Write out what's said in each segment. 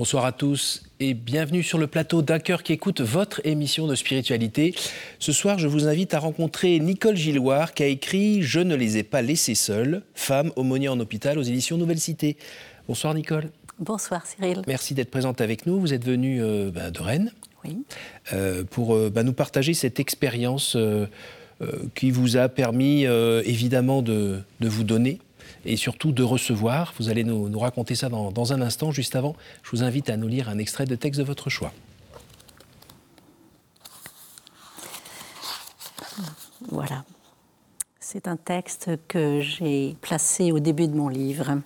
Bonsoir à tous et bienvenue sur le plateau d'un cœur qui écoute votre émission de spiritualité. Ce soir, je vous invite à rencontrer Nicole Gilloire qui a écrit Je ne les ai pas laissés seuls, femme aumônier en hôpital aux éditions Nouvelle Cité. Bonsoir Nicole. Bonsoir Cyril. Merci d'être présente avec nous. Vous êtes venue euh, bah, de Rennes oui. Euh, pour euh, bah, nous partager cette expérience qui vous a permis évidemment de, de vous donner et surtout de recevoir. Vous allez nous, raconter ça dans, un instant. Juste avant, je vous invite à nous lire un extrait de texte de votre choix. Voilà. C'est un texte que j'ai placé au début de mon livre.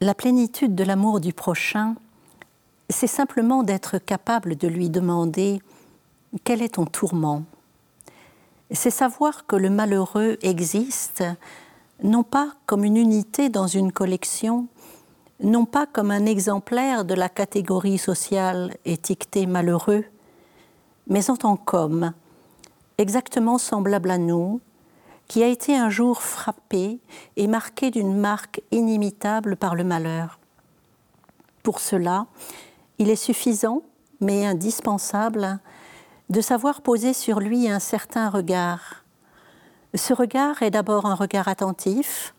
La plénitude de l'amour du prochain, c'est simplement d'être capable de lui demander quel est ton tourment. C'est savoir que le malheureux existe non pas comme une unité dans une collection, non pas comme un exemplaire de la catégorie sociale étiquetée malheureux, mais en tant qu'homme, exactement semblable à nous, qui a été un jour frappé et marqué d'une marque inimitable par le malheur. Pour cela, il est suffisant, mais indispensable, de savoir poser sur lui un certain regard, ce regard est d'abord un regard attentif,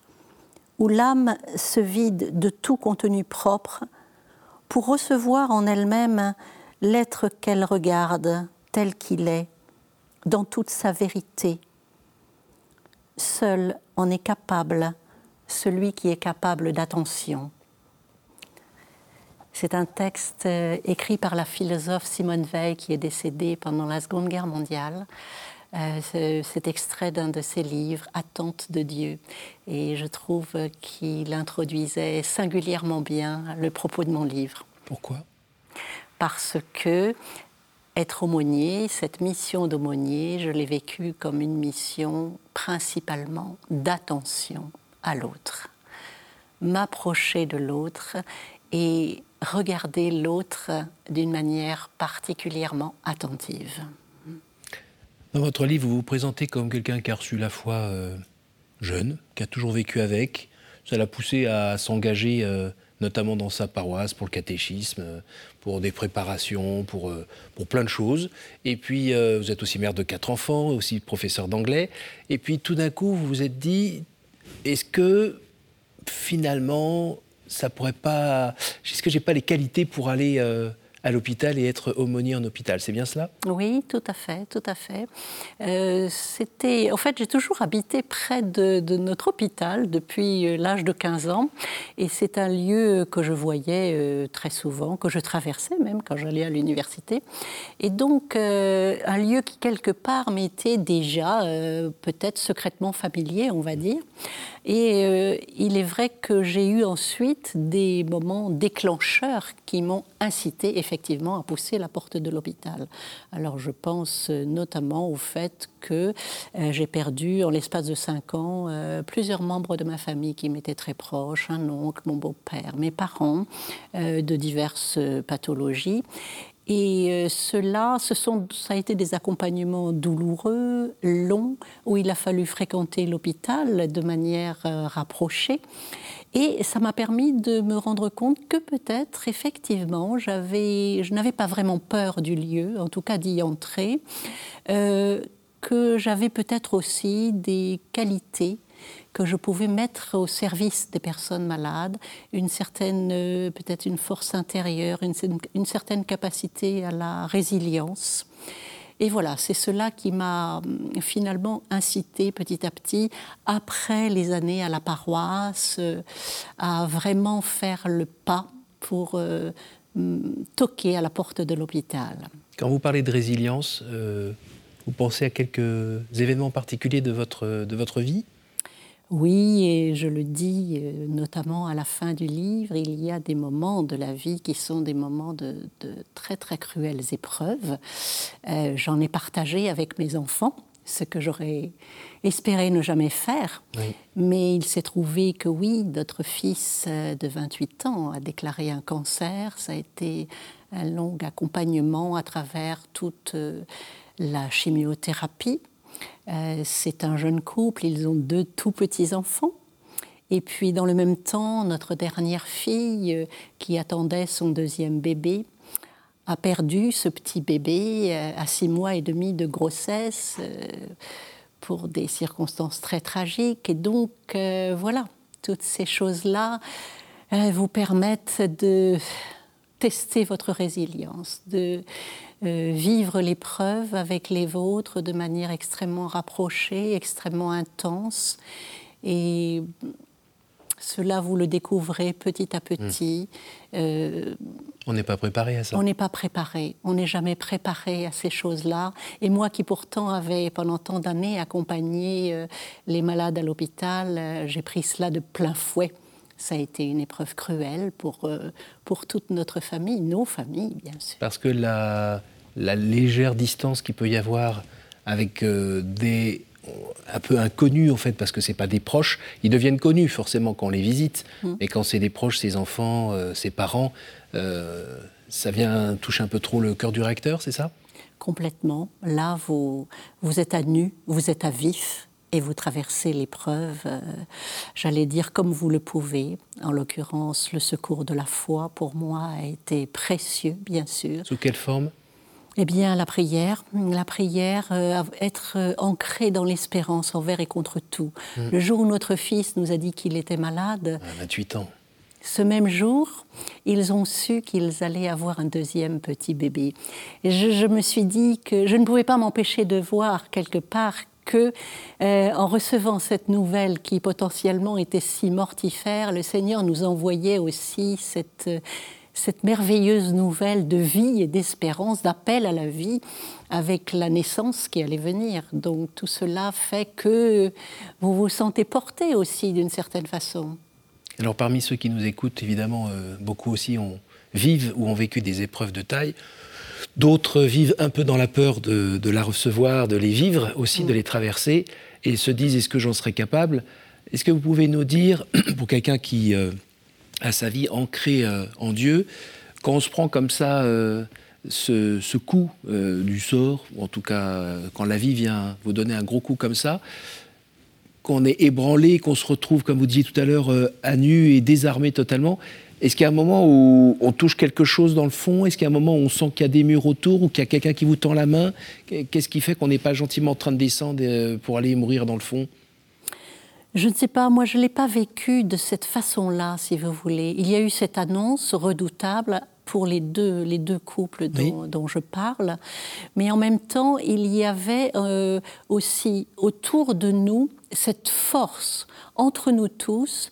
où l'âme se vide de tout contenu propre pour recevoir en elle-même l'être qu'elle regarde tel qu'il est, dans toute sa vérité. Seul en est capable celui qui est capable d'attention. C'est un texte euh, écrit par la philosophe Simone Veil qui est décédée pendant la Seconde Guerre mondiale. Euh, cet extrait d'un de ses livres, Attente de Dieu. Et je trouve qu'il introduisait singulièrement bien le propos de mon livre. Pourquoi? Parce que être aumônier, cette mission d'aumônier, je l'ai vécue comme une mission principalement d'attention à l'autre. M'approcher de l'autre et regarder l'autre d'une manière particulièrement attentive. Dans votre livre, vous vous présentez comme quelqu'un qui a reçu la foi euh, jeune, qui a toujours vécu avec. Ça l'a poussé à s'engager euh, notamment dans sa paroisse pour le catéchisme, euh, pour des préparations, pour, pour plein de choses. Et puis, vous êtes aussi mère de quatre enfants, aussi professeur d'anglais. Et puis, tout d'un coup, vous vous êtes dit, est-ce que finalement, ça pourrait pas... Est-ce que j'ai pas les qualités pour aller à l'hôpital et être aumônier en hôpital. C'est bien cela? Oui, tout à fait, tout à fait. Euh, c'était, en fait, j'ai toujours habité près de, notre hôpital depuis euh, l'âge de 15 ans, et c'est un lieu que je voyais euh, très souvent, que je traversais même quand j'allais à l'université, et donc un lieu qui quelque part m'était déjà peut-être secrètement familier, on va dire. Et il est vrai que j'ai eu ensuite des moments déclencheurs qui m'ont incité effectivement à pousser la porte de l'hôpital. Alors je pense notamment au fait que euh, j'ai perdu en l'espace de cinq ans euh, plusieurs membres de ma famille qui m'étaient très proches, un oncle, mon beau-père, mes parents, de diverses pathologies. Et euh, cela, ce sont, ça a été des accompagnements douloureux, longs, où il a fallu fréquenter l'hôpital de manière euh, rapprochée. Et ça m'a permis de me rendre compte que peut-être, effectivement, j'avais, je n'avais pas vraiment peur du lieu, en tout cas d'y entrer, euh, que j'avais peut-être aussi des qualités que je pouvais mettre au service des personnes malades une certaine, euh, peut-être une force intérieure, une, certaine capacité à la résilience. Et voilà, c'est cela qui m'a hum, finalement incité petit à petit, après les années à la paroisse, euh, à vraiment faire le pas pour euh, hum, toquer à la porte de l'hôpital. Quand vous parlez de résilience, vous pensez à quelques événements particuliers de votre, de votre vie? Oui, et je le dis euh, notamment à la fin du livre, il y a des moments de la vie qui sont des moments de, très très cruelles épreuves. Euh, j'en ai partagé avec mes enfants, ce que j'aurais espéré ne jamais faire. Mais il s'est trouvé que oui, notre fils euh, de 28 ans a déclaré un cancer. Ça a été un long accompagnement à travers toute la chimiothérapie. Euh, c'est un jeune couple, ils ont deux tout petits enfants. Et puis, dans le même temps, notre dernière fille, euh, qui attendait son deuxième bébé, a perdu ce petit bébé euh, à six mois et demi de grossesse pour des circonstances très tragiques. Et donc, voilà, toutes ces choses-là vous permettent de tester votre résilience, de vivre l'épreuve avec les vôtres de manière extrêmement rapprochée, extrêmement intense. Et cela, vous le découvrez petit à petit. Hmm. Euh, on n'est pas préparé à ça. On n'est pas préparé. On n'est jamais préparé à ces choses-là. Et moi, qui pourtant avais pendant tant d'années accompagné euh, les malades à l'hôpital, euh, j'ai pris cela de plein fouet. Ça a été une épreuve cruelle pour, pour toute notre famille, nos familles, bien sûr. Parce que la, la légère distance qu'il peut y avoir avec des un peu inconnus en fait parce que c'est pas des proches. Ils deviennent connus forcément quand on les visite, mm. mais quand c'est des proches, ses enfants, euh, ses parents, euh, ça vient toucher un peu trop le cœur du recteur, c'est ça? Complètement. Là, vous vous êtes à nu, vous êtes à vif et vous traversez l'épreuve, euh, j'allais dire comme vous le pouvez. En l'occurrence, le secours de la foi pour moi a été précieux, bien sûr. Sous quelle forme? Eh bien, la prière, la prière, euh, être euh, ancré dans l'espérance envers et contre tout. Hmm. Le jour où notre fils nous a dit qu'il était malade, à 28 ans. Ce même jour, ils ont su qu'ils allaient avoir un deuxième petit bébé. Et je, me suis dit que je ne pouvais pas m'empêcher de voir quelque part que, euh, en recevant cette nouvelle qui potentiellement était si mortifère, le Seigneur nous envoyait aussi cette, cette merveilleuse nouvelle de vie et d'espérance, d'appel à la vie avec la naissance qui allait venir. Donc tout cela fait que vous vous sentez porté aussi d'une certaine façon. Alors parmi ceux qui nous écoutent, évidemment, euh, beaucoup aussi ont, vivent ou ont vécu des épreuves de taille. D'autres vivent un peu dans la peur de, la recevoir, de les vivre aussi, de mm. les traverser, et se disent est-ce que j'en serais capable? Est-ce que vous pouvez nous dire, pour quelqu'un qui euh, à sa vie ancrée euh, en Dieu. Quand on se prend comme ça euh, ce, coup du sort, ou en tout cas quand la vie vient vous donner un gros coup comme ça, qu'on est ébranlé, qu'on se retrouve, comme vous disiez tout à l'heure, à nu et désarmé totalement, est-ce qu'il y a un moment où on touche quelque chose dans le fond? Est-ce qu'il y a un moment où on sent qu'il y a des murs autour ou qu'il y a quelqu'un qui vous tend la main? Qu'est-ce qui fait qu'on n'est pas gentiment en train de descendre pour aller mourir dans le fond? Je ne sais pas, moi je ne l'ai pas vécu de cette façon-là, si vous voulez. Il y a eu cette annonce redoutable pour les deux, les deux couples dont, je parle, mais en même temps, il y avait euh, aussi autour de nous cette force entre nous tous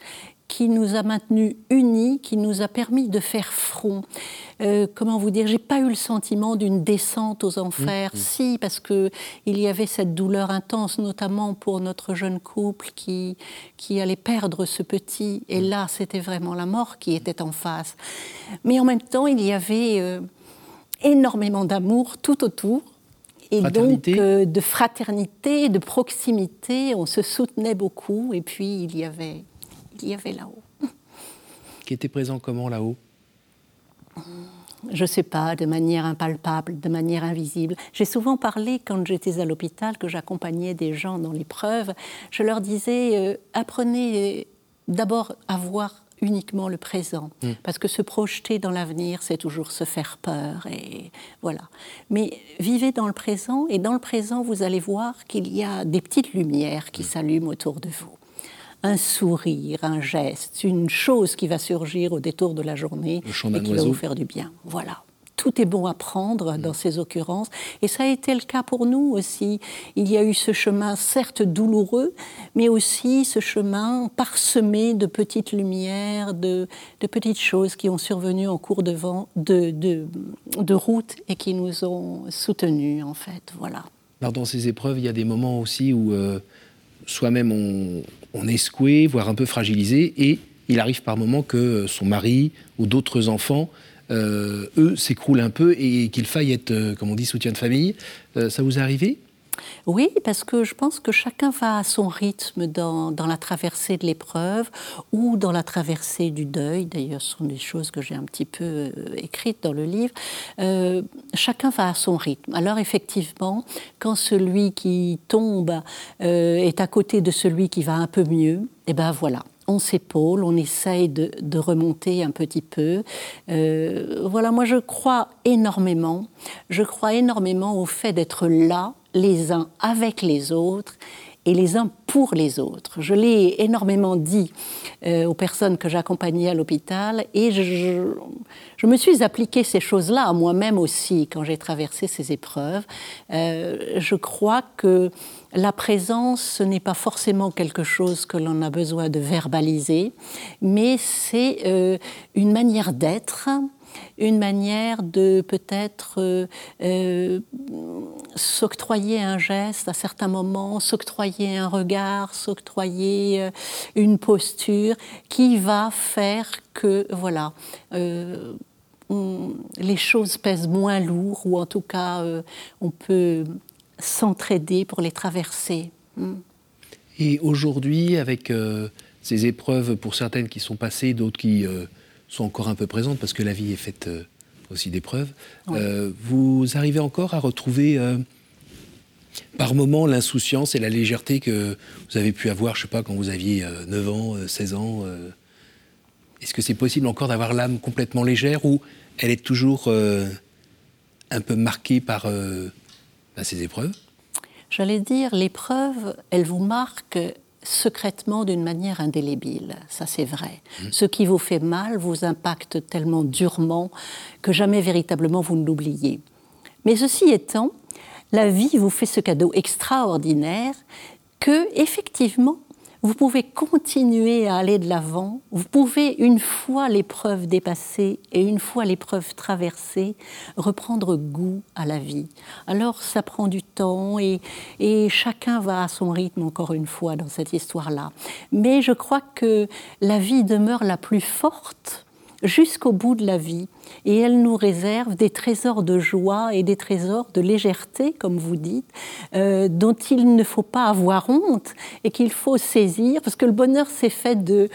qui nous a maintenus unis, qui nous a permis de faire front. Euh, comment vous dire J'ai pas eu le sentiment d'une descente aux enfers. Mmh, mmh. Si, parce que il y avait cette douleur intense, notamment pour notre jeune couple qui qui allait perdre ce petit. Et mmh. là, c'était vraiment la mort qui était en face. Mais en même temps, il y avait euh, énormément d'amour tout autour. Et donc euh, de fraternité, de proximité, on se soutenait beaucoup. Et puis il y avait il y avait là-haut. Qui était présent comment là-haut? Je ne sais pas, de manière impalpable, de manière invisible. J'ai souvent parlé, quand j'étais à l'hôpital, que j'accompagnais des gens dans l'épreuve, je leur disais, euh, apprenez d'abord à voir uniquement le présent, mm. parce que se projeter dans l'avenir, c'est toujours se faire peur, et voilà. Mais vivez dans le présent, et dans le présent, vous allez voir qu'il y a des petites lumières qui mm. s'allument autour de vous un sourire, un geste, une chose qui va surgir au détour de la journée et qui va vous faire du bien. Voilà. Tout est bon à prendre dans ces occurrences. Et ça a été le cas pour nous aussi. Il y a eu ce chemin, certes douloureux, mais aussi ce chemin parsemé de petites lumières, de, petites choses qui ont survenu en cours de, vent, de, de, route et qui nous ont soutenus, en fait. Voilà. Alors, dans ces épreuves, il y a des moments aussi où euh, soi-même on, on est secoué, voire un peu fragilisé, et il arrive par moments que son mari ou d'autres enfants, euh, eux, s'écroulent un peu et qu'il faille être, euh, comme on dit, soutien de famille. Euh, ça vous est arrivé? Oui, parce que je pense que chacun va à son rythme dans, la traversée de l'épreuve ou dans la traversée du deuil. D'ailleurs, ce sont des choses que j'ai un petit peu euh, écrites dans le livre. Euh, chacun va à son rythme. Alors effectivement, quand celui qui tombe euh, est à côté de celui qui va un peu mieux, eh ben voilà, on s'épaule, on essaye de, remonter un petit peu. Voilà, moi je crois énormément, je crois énormément au fait d'être là, les uns avec les autres et les uns pour les autres. Je l'ai énormément dit euh, aux personnes que j'accompagnais à l'hôpital et je, je, me suis appliqué ces choses-là à moi-même aussi quand j'ai traversé ces épreuves. Euh, je crois que la présence, ce n'est pas forcément quelque chose que l'on a besoin de verbaliser, mais c'est euh, une manière d'être, une manière de peut-être euh, euh, s'octroyer un geste à certains moments, s'octroyer un regard, s'octroyer une posture qui va faire que, voilà, les choses pèsent moins lourd, ou en tout cas, on peut s'entraider pour les traverser. Hmm. Et aujourd'hui, avec euh, ces épreuves, pour certaines qui sont passées, d'autres qui euh, sont encore un peu présentes, parce que la vie est faite euh, aussi d'épreuves, vous arrivez encore à retrouver par moments l'insouciance et la légèreté que vous avez pu avoir, je sais pas, quand vous aviez 9 ans, 16 ans Est-ce que c'est possible encore d'avoir l'âme complètement légère ou elle est toujours un peu marquée par à ces épreuves? J'allais dire, l'épreuve, elle vous marque secrètement d'une manière indélébile, ça c'est vrai. Mmh. Ce qui vous fait mal vous impacte tellement durement que jamais véritablement vous ne l'oubliez. Mais ceci étant, la vie vous fait ce cadeau extraordinaire que, effectivement, vous pouvez continuer à aller de l'avant, vous pouvez, une fois l'épreuve dépassée et une fois l'épreuve traversée, reprendre goût à la vie. Alors ça prend du temps et, chacun va à son rythme, encore une fois, dans cette histoire-là. Mais je crois que la vie demeure la plus forte jusqu'au bout de la vie. Et elle nous réserve des trésors de joie et des trésors de légèreté, comme vous dites, euh, dont il ne faut pas avoir honte et qu'il faut saisir, parce que le bonheur, c'est fait de,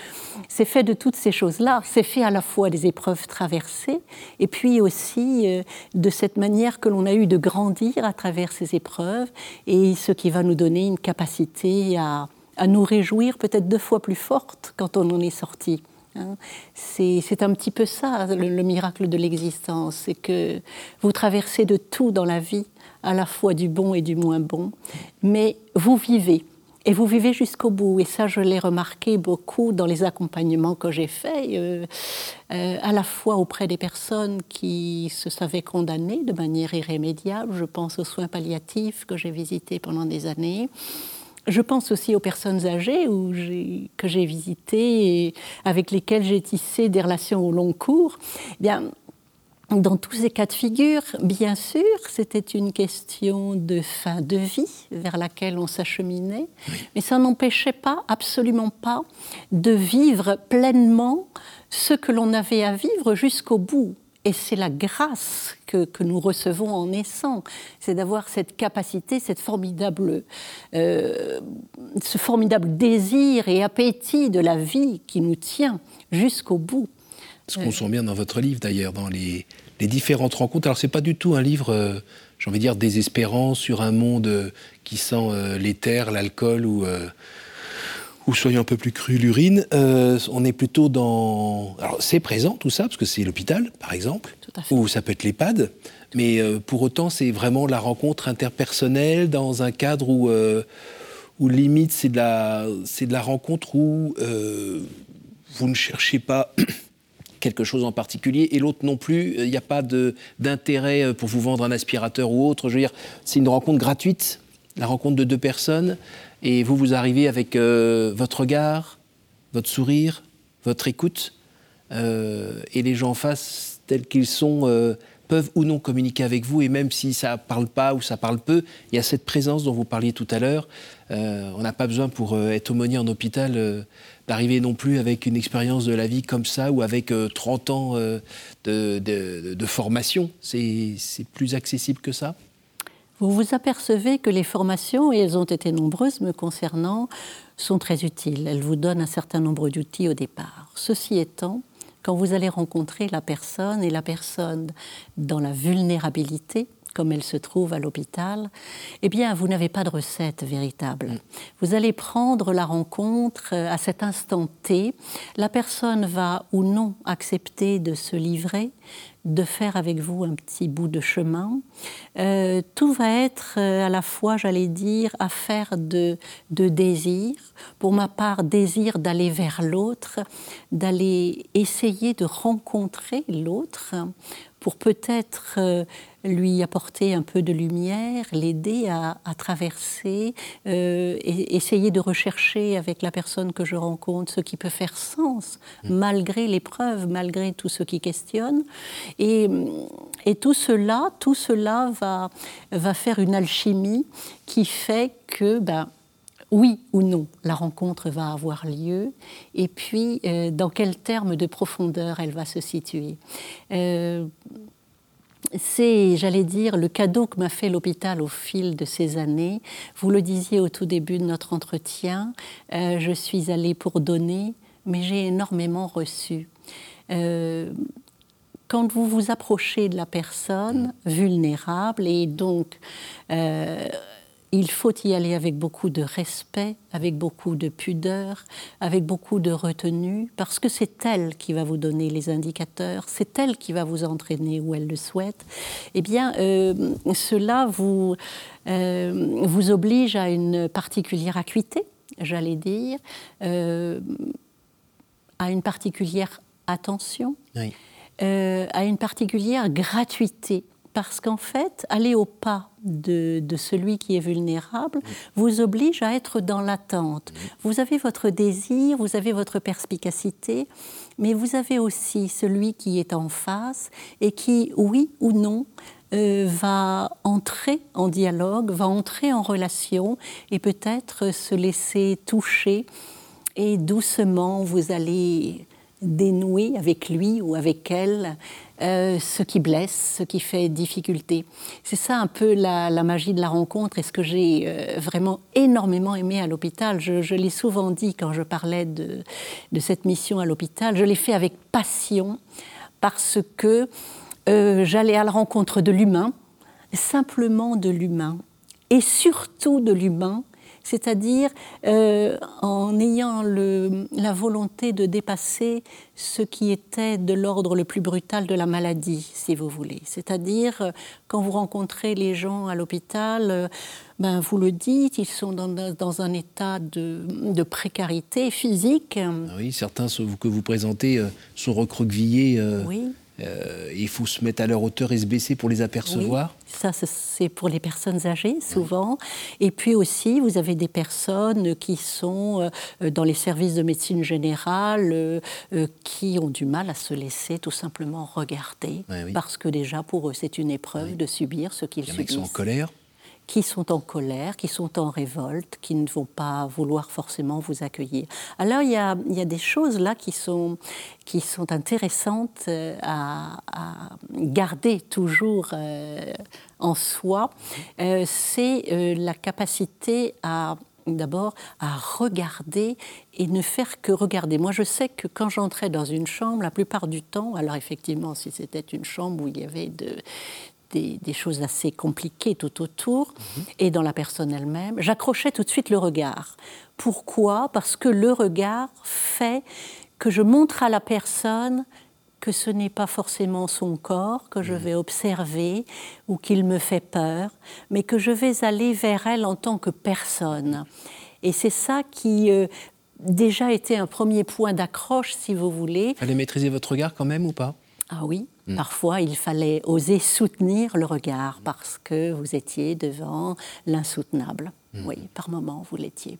toutes ces choses-là. C'est fait à la fois des épreuves traversées et puis aussi euh, de cette manière que l'on a eu de grandir à travers ces épreuves et ce qui va nous donner une capacité à nous réjouir peut-être deux fois plus forte quand on en est sorti. Hein. C'est un petit peu ça, le, miracle de l'existence, c'est que vous traversez de tout dans la vie, à la fois du bon et du moins bon, mais vous vivez. Et vous vivez jusqu'au bout. Et ça, je l'ai remarqué beaucoup dans les accompagnements que j'ai faits, euh, euh, à la fois auprès des personnes qui se savaient condamnées de manière irrémédiable. Je pense aux soins palliatifs que j'ai visités pendant des années je pense aussi aux personnes âgées que j'ai visitées et avec lesquelles j'ai tissé des relations au long cours. Eh bien, dans tous ces cas de figure, bien sûr, c'était une question de fin de vie vers laquelle on s'acheminait, mais ça n'empêchait pas, absolument pas, de vivre pleinement ce que l'on avait à vivre jusqu'au bout. Et c'est la grâce que, nous recevons en naissant, c'est d'avoir cette capacité, cette formidable, euh, ce formidable désir et appétit de la vie qui nous tient jusqu'au bout. Ce qu'on sent bien dans votre livre d'ailleurs, dans les, différentes rencontres. Alors c'est pas du tout un livre, euh, j'ai envie de dire, désespérant sur un monde euh, qui sent l'éther, l'alcool ou ou soyons un peu plus cru, l'urine, euh, on est plutôt dans... Alors c'est présent tout ça, parce que c'est l'hôpital, par exemple, ou ça peut être l'EHPAD, mais euh, pour autant c'est vraiment la rencontre interpersonnelle dans un cadre où, euh, où limite c'est de, la, de la rencontre où vous ne cherchez pas quelque chose en particulier et l'autre non plus, il n'y a pas d'intérêt pour vous vendre un aspirateur ou autre, je veux dire, c'est une rencontre gratuite, la rencontre de deux personnes et vous, vous arrivez avec euh, votre regard, votre sourire, votre écoute, euh, et les gens en face, tels qu'ils sont, euh, peuvent ou non communiquer avec vous, et même si ça parle pas ou ça parle peu, il y a cette présence dont vous parliez tout à l'heure. on n'a pas besoin pour être aumônier en hôpital d'arriver non plus avec une expérience de la vie comme ça ou avec 30 ans de formation. C'est plus accessible que ça vous vous apercevez que les formations, et elles ont été nombreuses me concernant, sont très utiles. Elles vous donnent un certain nombre d'outils au départ. Ceci étant, quand vous allez rencontrer la personne et la personne dans la vulnérabilité, comme elle se trouve à l'hôpital, eh bien, vous n'avez pas de recette véritable. Vous allez prendre la rencontre euh, à cet instant T. La personne va ou non accepter de se livrer, de faire avec vous un petit bout de chemin. Euh, tout va être euh, à la fois, j'allais dire, affaire de, de désir. Pour ma part, désir d'aller vers l'autre, d'aller essayer de rencontrer l'autre pour peut-être euh, lui apporter un peu de lumière, l'aider à, traverser, euh, et essayer de rechercher avec la personne que je rencontre ce qui peut faire sens, mm. malgré l'épreuve, malgré tout ce qui questionne. Et, et, tout cela, tout cela va, va faire une alchimie qui fait que, ben, oui ou non, la rencontre va avoir lieu, et puis euh, dans quel terme de profondeur elle va se situer. Euh, c'est, j'allais dire, le cadeau que m'a fait l'hôpital au fil de ces années. Vous le disiez au tout début de notre entretien, euh, je suis allée pour donner, mais j'ai énormément reçu. quand vous vous approchez de la personne vulnérable et donc il faut y aller avec beaucoup de respect, avec beaucoup de pudeur, avec beaucoup de retenue, parce que c'est elle qui va vous donner les indicateurs, c'est elle qui va vous entraîner où elle le souhaite. Eh bien, euh, cela vous, euh, vous oblige à une particulière acuité, j'allais dire, euh, à une particulière attention, à une particulière gratuité parce qu'en fait, aller au pas de, celui qui est vulnérable vous oblige à être dans l'attente. Vous avez votre désir, vous avez votre perspicacité, mais vous avez aussi celui qui est en face et qui, oui ou non, euh, va entrer en dialogue, va entrer en relation et peut-être se laisser toucher. Et doucement, vous allez dénouer avec lui ou avec elle euh, ce qui blesse, ce qui fait difficulté. C'est ça un peu la, magie de la rencontre et ce que j'ai euh, vraiment énormément aimé à l'hôpital. Je, l'ai souvent dit quand je parlais de, cette mission à l'hôpital, je l'ai fait avec passion parce que euh, j'allais à la rencontre de l'humain, simplement de l'humain, et surtout de l'humain c'est-à-dire euh, en ayant la volonté de dépasser ce qui était de l'ordre le plus brutal de la maladie, si vous voulez. C'est-à-dire, euh, quand vous rencontrez les gens à l'hôpital, euh, ben, vous le dites, ils sont dans, un état de, précarité physique. Ah oui, certains que vous présentez sont recroquevillés. oui euh, il faut se mettre à leur hauteur et se baisser pour les apercevoir. Ça, c'est pour les personnes âgées, souvent. Et puis aussi, vous avez des personnes qui sont euh, dans les services de médecine générale, euh, qui ont du mal à se laisser tout simplement regarder, parce que déjà, pour eux, c'est une épreuve de subir ce qu'ils subissent. Ils sont en colère qui sont en colère, qui sont en révolte, qui ne vont pas vouloir forcément vous accueillir. Alors il y a, des choses là qui sont, qui sont intéressantes euh, à, garder toujours euh, en soi. Euh, c'est la capacité à d'abord à regarder et ne faire que regarder. Moi, je sais que quand j'entrais dans une chambre, la plupart du temps, alors effectivement, si c'était une chambre où il y avait de, des, choses assez compliquées tout autour mhm. et dans la personne elle-même, j'accrochais tout de suite le regard. Pourquoi? Parce que le regard fait que je montre à la personne que ce n'est pas forcément son corps que je mhm. vais observer ou qu'il me fait peur, mais que je vais aller vers elle en tant que personne. Et c'est ça qui euh, déjà était un premier point d'accroche, si vous voulez. Fallait maîtriser votre regard quand même ou pas? Ah oui, Mm. Parfois, il fallait oser soutenir le regard parce que vous étiez devant l'insoutenable. Mm. Oui, par moments, vous l'étiez.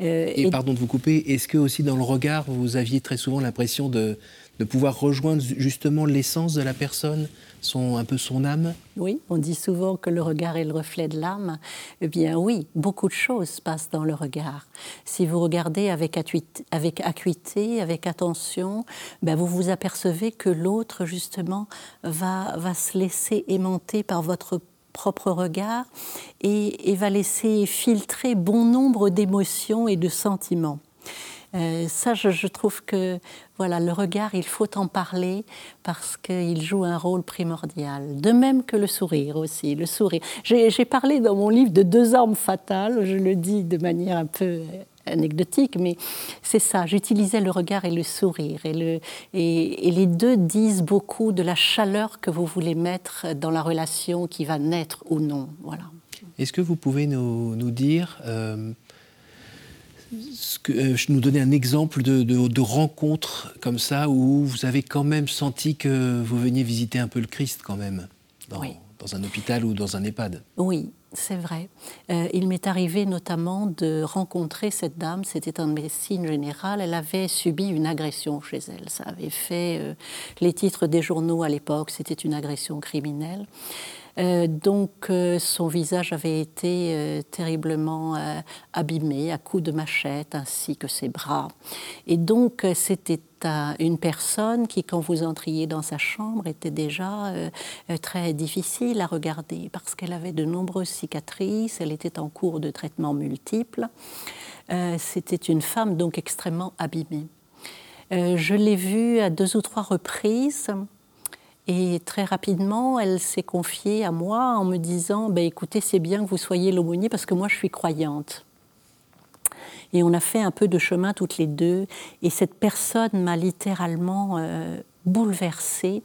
Euh, et, pardon de vous couper, est-ce que aussi dans le regard, vous aviez très souvent l'impression de, de pouvoir rejoindre justement l'essence de la personne, un peu son âme Oui, on dit souvent que le regard est le reflet de l'âme. Eh bien oui, beaucoup de choses se passent dans le regard. Si vous regardez avec, acuité, avec attention, ben vous vous apercevez que l'autre justement va, va se laisser aimanter par votre propre regard et, et va laisser filtrer bon nombre d'émotions et de sentiments. Euh, ça, je, trouve que voilà, le regard, il faut en parler parce qu'il joue un rôle primordial. De même que le sourire aussi. Le sourire. J'ai parlé dans mon livre de deux armes fatales. Je le dis de manière un peu anecdotique, mais c'est ça. J'utilisais le regard et le sourire. Et, le, et, les deux disent beaucoup de la chaleur que vous voulez mettre dans la relation qui va naître ou non. Voilà. Est-ce que vous pouvez nous, nous dire, euh, ce que, euh, nous donner un exemple de, de, rencontre comme ça où vous avez quand même senti que vous veniez visiter un peu le Christ quand même dans, dans un hôpital ou dans un EHPAD Oui, c'est vrai. Euh, il m'est arrivé notamment de rencontrer cette dame, c'était en médecine générale, elle avait subi une agression chez elle. Ça avait fait euh, les titres des journaux à l'époque, c'était une agression criminelle. Euh, donc son visage avait été terriblement abîmé à coups de machette ainsi que ses bras. Et donc c'était une personne qui, quand vous entriez dans sa chambre, était déjà euh, euh, très difficile à regarder parce qu'elle avait de nombreuses cicatrices, elle était en cours de traitement multiple. Euh, c'était une femme donc extrêmement abîmée. je l'ai vue à deux ou trois reprises. Et très rapidement, elle s'est confiée à moi en me disant ben, Écoutez, c'est bien que vous soyez l'aumônier parce que moi, je suis croyante. Et on a fait un peu de chemin toutes les deux. Et cette personne m'a littéralement euh, bouleversée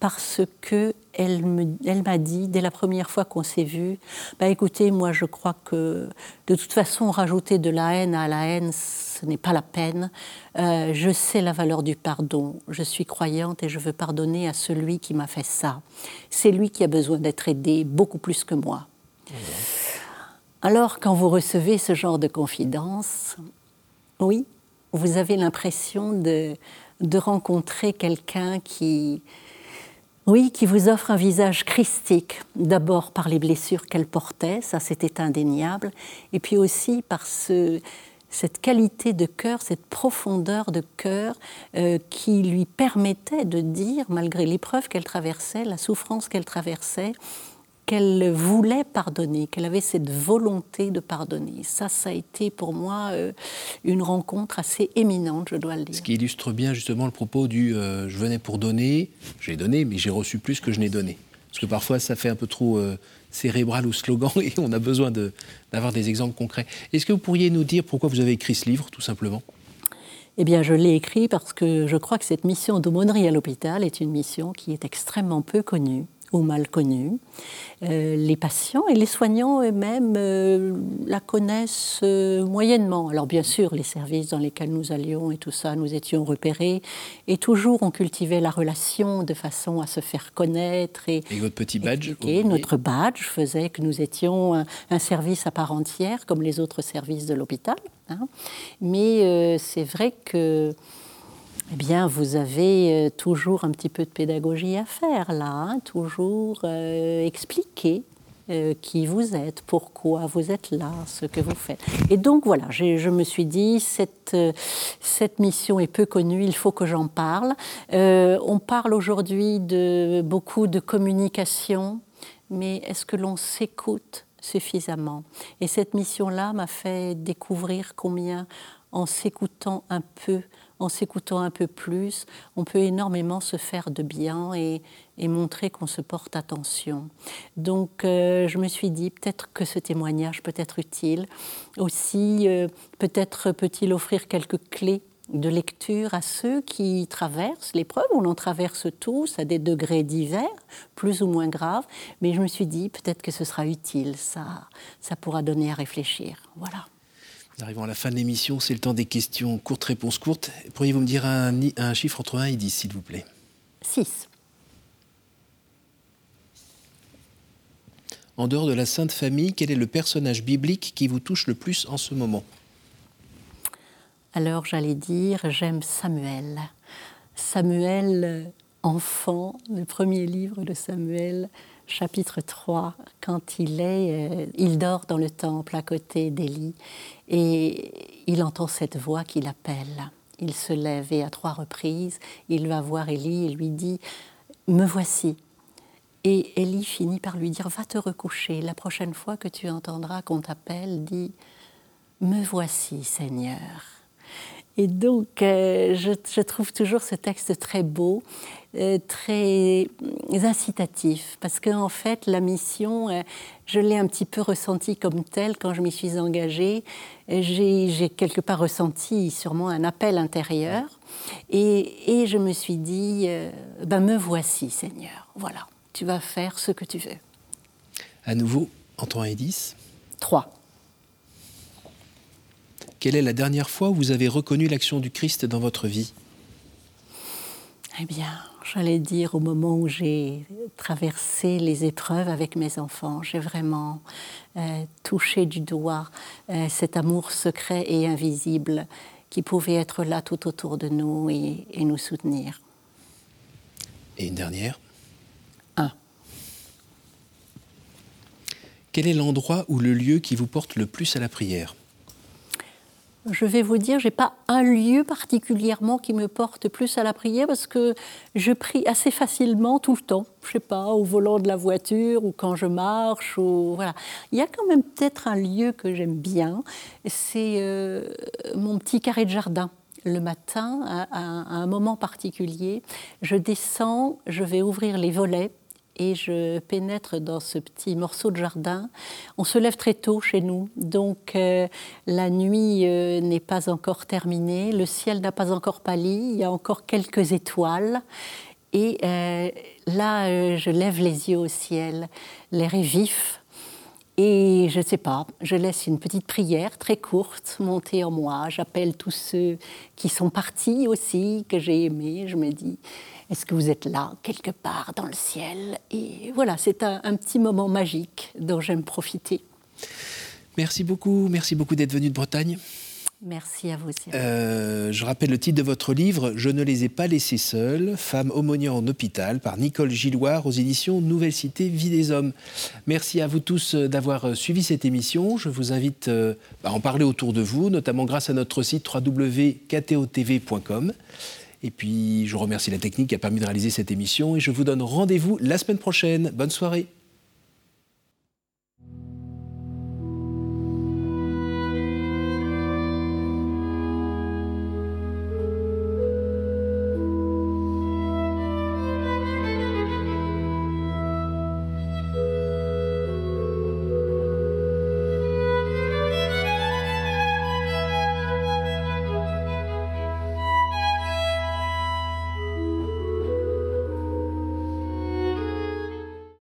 parce que elle m'a dit dès la première fois qu'on s'est vu, bah écoutez, moi je crois que de toute façon rajouter de la haine à la haine, ce n'est pas la peine. Euh, je sais la valeur du pardon. Je suis croyante et je veux pardonner à celui qui m'a fait ça. C'est lui qui a besoin d'être aidé beaucoup plus que moi. Alors, quand vous recevez ce genre de confidence, oui, vous avez l'impression de, rencontrer quelqu'un qui, oui, qui vous offre un visage christique, d'abord par les blessures qu'elle portait, ça c'était indéniable, et puis aussi par cette qualité de cœur, cette profondeur de cœur euh, qui lui permettait de dire, malgré l'épreuve qu'elle traversait, la souffrance qu'elle traversait, qu'elle voulait pardonner, qu'elle avait cette volonté de pardonner. Ça, ça a été pour moi euh, une rencontre assez éminente, je dois le dire. Ce qui illustre bien justement le propos du euh, je venais pour donner, j'ai donné, mais j'ai reçu plus que je n'ai donné. Parce que parfois, ça fait un peu trop euh, cérébral ou slogan et on a besoin d'avoir des exemples concrets. Est-ce que vous pourriez nous dire pourquoi vous avez écrit ce livre, tout simplement? Eh bien, je l'ai écrit parce que je crois que cette mission d'aumônerie à l'hôpital est une mission qui est extrêmement peu connue ou mal connue. Euh, les patients et les soignants eux-mêmes euh, la connaissent euh, moyennement. Alors bien sûr, les services dans lesquels nous allions et tout ça, nous étions repérés et toujours on cultivait la relation de façon à se faire connaître. Et, votre petit badge Notre badge faisait que nous étions un, service à part entière, comme les autres services de l'hôpital. Hein. Mais c'est vrai que eh bien, vous avez euh, toujours un petit peu de pédagogie à faire là, hein, toujours euh, expliquer euh, qui vous êtes, pourquoi vous êtes là, ce que vous faites. Et donc voilà, je me suis dit, cette, cette mission est peu connue, il faut que j'en parle. on parle aujourd'hui de beaucoup de communication, mais est-ce que l'on s'écoute suffisamment? Et cette mission-là m'a fait découvrir combien, en s'écoutant un peu, en s'écoutant un peu plus, on peut énormément se faire de bien et, montrer qu'on se porte attention. Donc euh, je me suis dit peut-être que ce témoignage peut être utile. Aussi, euh, peut-être peut-il offrir quelques clés de lecture à ceux qui traversent l'épreuve. On en traverse tous à des degrés divers, plus ou moins graves. Mais je me suis dit peut-être que ce sera utile. Ça, ça pourra donner à réfléchir. Voilà. Nous arrivons à la fin de l'émission, c'est le temps des questions courtes, réponses courtes. Pourriez-vous me dire un, chiffre entre 1 et 10, s'il vous plaît? 6. En dehors de la Sainte Famille, quel est le personnage biblique qui vous touche le plus en ce moment? Alors j'allais dire, j'aime Samuel. Samuel, enfant, le premier livre de Samuel, chapitre 3, quand il est, euh, il dort dans le temple à côté d'Élie et il entend cette voix qui l'appelle. Il se lève et à trois reprises, il va voir Élie et lui dit Me voici. Et Élie finit par lui dire Va te recoucher. La prochaine fois que tu entendras qu'on t'appelle, dis Me voici, Seigneur. Et donc, euh, je, trouve toujours ce texte très beau, très incitatif, parce qu'en en fait, la mission, euh, je l'ai un petit peu ressentie comme telle quand je m'y suis engagée. J'ai quelque part ressenti sûrement un appel intérieur, et, et je me suis dit, ben me voici, Seigneur, voilà, tu vas faire ce que tu veux. À nouveau, en 3 et 10 3. Quelle est la dernière fois où vous avez reconnu l'action du Christ dans votre vie? Eh bien, j'allais dire au moment où j'ai traversé les épreuves avec mes enfants, j'ai vraiment euh, touché du doigt euh, cet amour secret et invisible qui pouvait être là tout autour de nous et, et nous soutenir. Et une dernière? Un. Quel est l'endroit ou le lieu qui vous porte le plus à la prière? Je vais vous dire, j'ai pas un lieu particulièrement qui me porte plus à la prière parce que je prie assez facilement tout le temps. Je sais pas, au volant de la voiture ou quand je marche ou voilà. Il y a quand même peut-être un lieu que j'aime bien, c'est euh, mon petit carré de jardin le matin, à, un moment particulier, je descends, je vais ouvrir les volets et je pénètre dans ce petit morceau de jardin. On se lève très tôt chez nous, donc euh, la nuit euh, n'est pas encore terminée, le ciel n'a pas encore pâli, il y a encore quelques étoiles. Et euh, là, je lève les yeux au ciel, l'air est vif, et je ne sais pas, je laisse une petite prière très courte monter en moi. J'appelle tous ceux qui sont partis aussi, que j'ai aimés. Je me dis, est-ce que vous êtes là, quelque part dans le ciel? Et voilà, c'est un, petit moment magique dont j'aime profiter. Merci beaucoup, merci beaucoup d'être venu de Bretagne. Merci à vous aussi. Euh, je rappelle le titre de votre livre Je ne les ai pas laissés seuls, Femmes aumônières en hôpital, par Nicole Gilloire aux éditions Nouvelle Cité Vie des Hommes. Merci à vous tous euh, d'avoir euh, suivi cette émission. Je vous invite à en parler autour de vous, notamment grâce à notre site www.ktotv.com. Et puis, je remercie la technique qui a permis de réaliser cette émission et je vous donne rendez-vous la semaine prochaine. Bonne soirée.